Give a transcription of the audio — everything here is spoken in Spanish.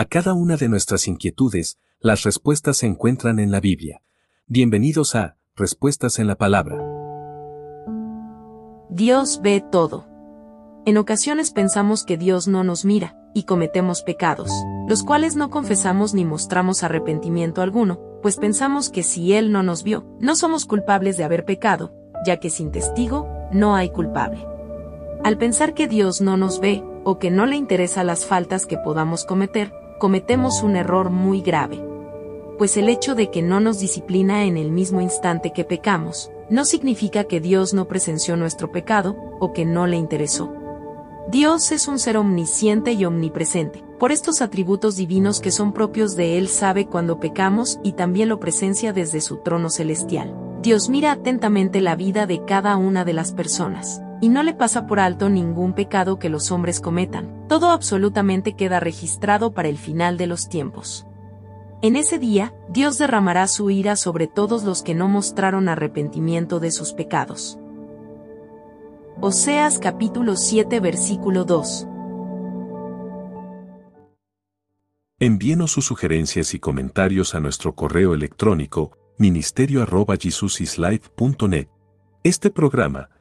A cada una de nuestras inquietudes, las respuestas se encuentran en la Biblia. Bienvenidos a Respuestas en la Palabra. Dios ve todo. En ocasiones pensamos que Dios no nos mira, y cometemos pecados, los cuales no confesamos ni mostramos arrepentimiento alguno, pues pensamos que si Él no nos vio, no somos culpables de haber pecado, ya que sin testigo, no hay culpable. Al pensar que Dios no nos ve, o que no le interesa las faltas que podamos cometer, cometemos un error muy grave. Pues el hecho de que no nos disciplina en el mismo instante que pecamos, no significa que Dios no presenció nuestro pecado, o que no le interesó. Dios es un ser omnisciente y omnipresente. Por estos atributos divinos que son propios de Él sabe cuando pecamos y también lo presencia desde su trono celestial. Dios mira atentamente la vida de cada una de las personas y no le pasa por alto ningún pecado que los hombres cometan. Todo absolutamente queda registrado para el final de los tiempos. En ese día, Dios derramará su ira sobre todos los que no mostraron arrepentimiento de sus pecados. Oseas capítulo 7 versículo 2. Envíenos sus sugerencias y comentarios a nuestro correo electrónico ministerio.jesusislife.net. Este programa